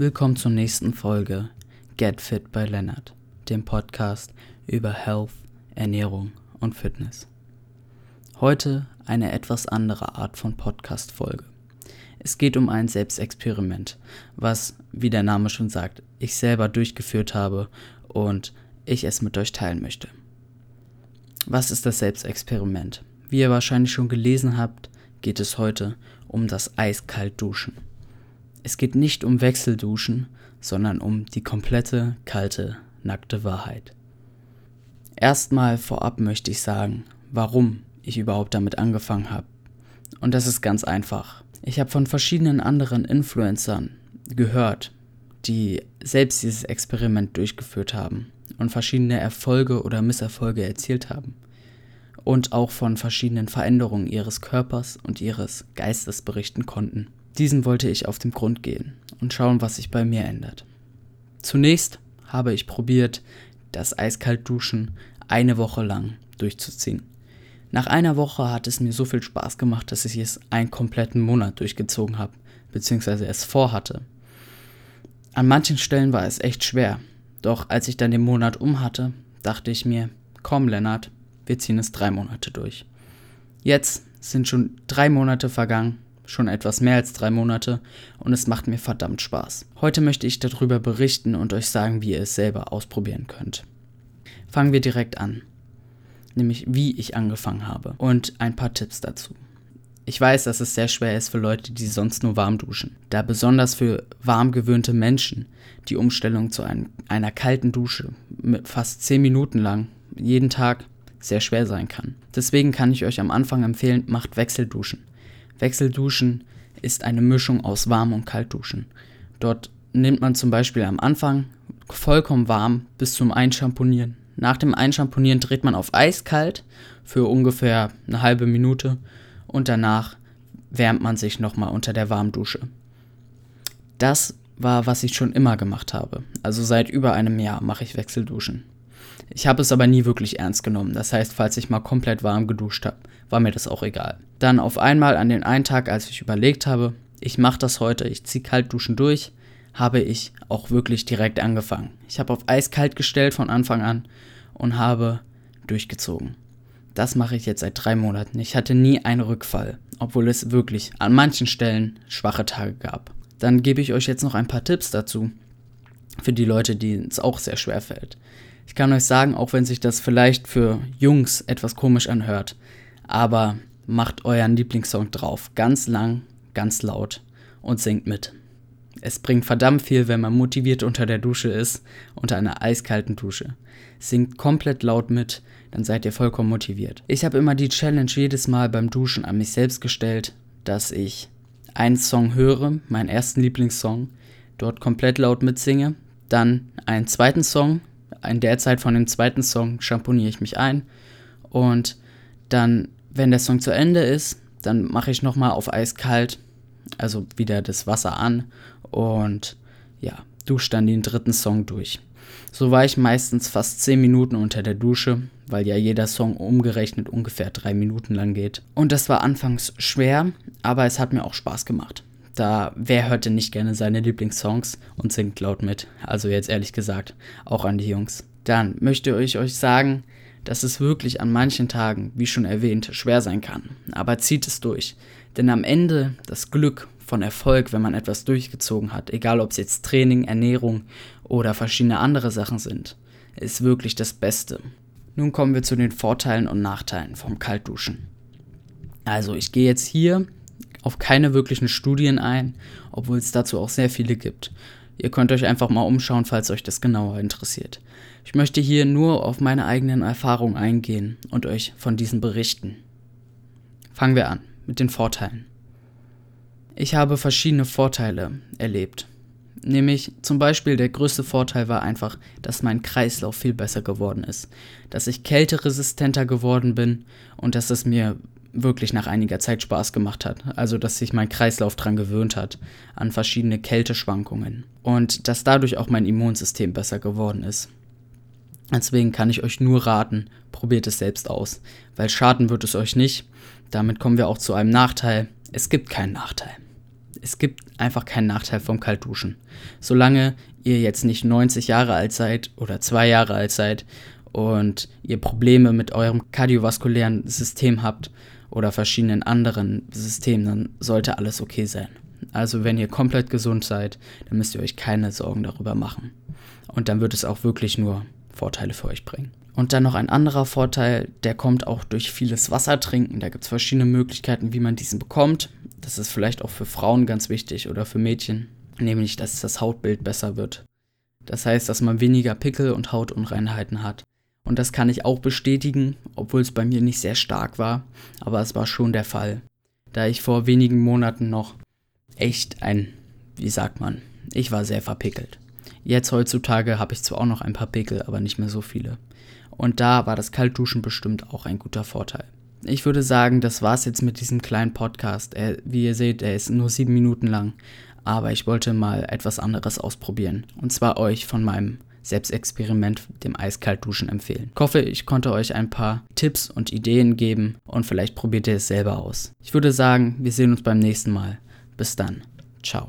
Willkommen zur nächsten Folge Get Fit bei Lennart, dem Podcast über Health, Ernährung und Fitness. Heute eine etwas andere Art von Podcast-Folge. Es geht um ein Selbstexperiment, was, wie der Name schon sagt, ich selber durchgeführt habe und ich es mit euch teilen möchte. Was ist das Selbstexperiment? Wie ihr wahrscheinlich schon gelesen habt, geht es heute um das eiskalt Duschen. Es geht nicht um Wechselduschen, sondern um die komplette, kalte, nackte Wahrheit. Erstmal vorab möchte ich sagen, warum ich überhaupt damit angefangen habe. Und das ist ganz einfach. Ich habe von verschiedenen anderen Influencern gehört, die selbst dieses Experiment durchgeführt haben und verschiedene Erfolge oder Misserfolge erzielt haben. Und auch von verschiedenen Veränderungen ihres Körpers und ihres Geistes berichten konnten. Diesen wollte ich auf den Grund gehen und schauen, was sich bei mir ändert. Zunächst habe ich probiert, das Eiskaltduschen eine Woche lang durchzuziehen. Nach einer Woche hat es mir so viel Spaß gemacht, dass ich es einen kompletten Monat durchgezogen habe, beziehungsweise es vorhatte. An manchen Stellen war es echt schwer, doch als ich dann den Monat um hatte, dachte ich mir, komm Lennart, wir ziehen es drei Monate durch. Jetzt sind schon drei Monate vergangen schon etwas mehr als drei Monate und es macht mir verdammt Spaß. Heute möchte ich darüber berichten und euch sagen, wie ihr es selber ausprobieren könnt. Fangen wir direkt an, nämlich wie ich angefangen habe und ein paar Tipps dazu. Ich weiß, dass es sehr schwer ist für Leute, die sonst nur warm duschen, da besonders für warm gewöhnte Menschen die Umstellung zu einem, einer kalten Dusche mit fast 10 Minuten lang jeden Tag sehr schwer sein kann. Deswegen kann ich euch am Anfang empfehlen, macht Wechselduschen. Wechselduschen ist eine Mischung aus Warm- und Kaltduschen. Dort nimmt man zum Beispiel am Anfang vollkommen warm bis zum Einschamponieren. Nach dem Einschamponieren dreht man auf eiskalt für ungefähr eine halbe Minute und danach wärmt man sich nochmal unter der Warmdusche. Das war, was ich schon immer gemacht habe. Also seit über einem Jahr mache ich Wechselduschen. Ich habe es aber nie wirklich ernst genommen. Das heißt, falls ich mal komplett warm geduscht habe, war mir das auch egal. Dann auf einmal an den einen Tag, als ich überlegt habe, ich mache das heute, ich ziehe Kaltduschen durch, habe ich auch wirklich direkt angefangen. Ich habe auf eiskalt gestellt von Anfang an und habe durchgezogen. Das mache ich jetzt seit drei Monaten. Ich hatte nie einen Rückfall, obwohl es wirklich an manchen Stellen schwache Tage gab. Dann gebe ich euch jetzt noch ein paar Tipps dazu, für die Leute, die es auch sehr schwer fällt. Ich kann euch sagen, auch wenn sich das vielleicht für Jungs etwas komisch anhört, aber macht euren Lieblingssong drauf, ganz lang, ganz laut und singt mit. Es bringt verdammt viel, wenn man motiviert unter der Dusche ist, unter einer eiskalten Dusche. Singt komplett laut mit, dann seid ihr vollkommen motiviert. Ich habe immer die Challenge jedes Mal beim Duschen an mich selbst gestellt, dass ich einen Song höre, meinen ersten Lieblingssong, dort komplett laut mitsinge, dann einen zweiten Song, in der Zeit von dem zweiten Song schamponiere ich mich ein und dann, wenn der Song zu Ende ist, dann mache ich nochmal auf eiskalt, also wieder das Wasser an und ja, dusche dann den dritten Song durch. So war ich meistens fast 10 Minuten unter der Dusche, weil ja jeder Song umgerechnet ungefähr 3 Minuten lang geht. Und das war anfangs schwer, aber es hat mir auch Spaß gemacht. Da, wer hört denn nicht gerne seine Lieblingssongs und singt laut mit? Also jetzt ehrlich gesagt, auch an die Jungs. Dann möchte ich euch sagen, dass es wirklich an manchen Tagen, wie schon erwähnt, schwer sein kann. Aber zieht es durch. Denn am Ende das Glück von Erfolg, wenn man etwas durchgezogen hat, egal ob es jetzt Training, Ernährung oder verschiedene andere Sachen sind, ist wirklich das Beste. Nun kommen wir zu den Vorteilen und Nachteilen vom Kaltduschen. Also ich gehe jetzt hier auf keine wirklichen Studien ein, obwohl es dazu auch sehr viele gibt. Ihr könnt euch einfach mal umschauen, falls euch das genauer interessiert. Ich möchte hier nur auf meine eigenen Erfahrungen eingehen und euch von diesen berichten. Fangen wir an mit den Vorteilen. Ich habe verschiedene Vorteile erlebt. Nämlich zum Beispiel der größte Vorteil war einfach, dass mein Kreislauf viel besser geworden ist, dass ich kälteresistenter geworden bin und dass es mir wirklich nach einiger Zeit Spaß gemacht hat. Also, dass sich mein Kreislauf dran gewöhnt hat, an verschiedene Kälteschwankungen. Und dass dadurch auch mein Immunsystem besser geworden ist. Deswegen kann ich euch nur raten, probiert es selbst aus. Weil schaden wird es euch nicht. Damit kommen wir auch zu einem Nachteil. Es gibt keinen Nachteil. Es gibt einfach keinen Nachteil vom Kaltduschen. Solange ihr jetzt nicht 90 Jahre alt seid oder zwei Jahre alt seid und ihr Probleme mit eurem kardiovaskulären System habt oder verschiedenen anderen Systemen, dann sollte alles okay sein. Also wenn ihr komplett gesund seid, dann müsst ihr euch keine Sorgen darüber machen. Und dann wird es auch wirklich nur Vorteile für euch bringen. Und dann noch ein anderer Vorteil, der kommt auch durch vieles Wasser trinken. Da gibt es verschiedene Möglichkeiten, wie man diesen bekommt. Das ist vielleicht auch für Frauen ganz wichtig oder für Mädchen, nämlich dass das Hautbild besser wird. Das heißt, dass man weniger Pickel und Hautunreinheiten hat. Und das kann ich auch bestätigen, obwohl es bei mir nicht sehr stark war, aber es war schon der Fall. Da ich vor wenigen Monaten noch echt ein, wie sagt man, ich war sehr verpickelt. Jetzt heutzutage habe ich zwar auch noch ein paar Pickel, aber nicht mehr so viele. Und da war das Kaltduschen bestimmt auch ein guter Vorteil. Ich würde sagen, das war's jetzt mit diesem kleinen Podcast. Er, wie ihr seht, er ist nur sieben Minuten lang. Aber ich wollte mal etwas anderes ausprobieren. Und zwar euch von meinem Selbstexperiment, dem Eiskaltduschen, empfehlen. Ich hoffe, ich konnte euch ein paar Tipps und Ideen geben und vielleicht probiert ihr es selber aus. Ich würde sagen, wir sehen uns beim nächsten Mal. Bis dann. Ciao.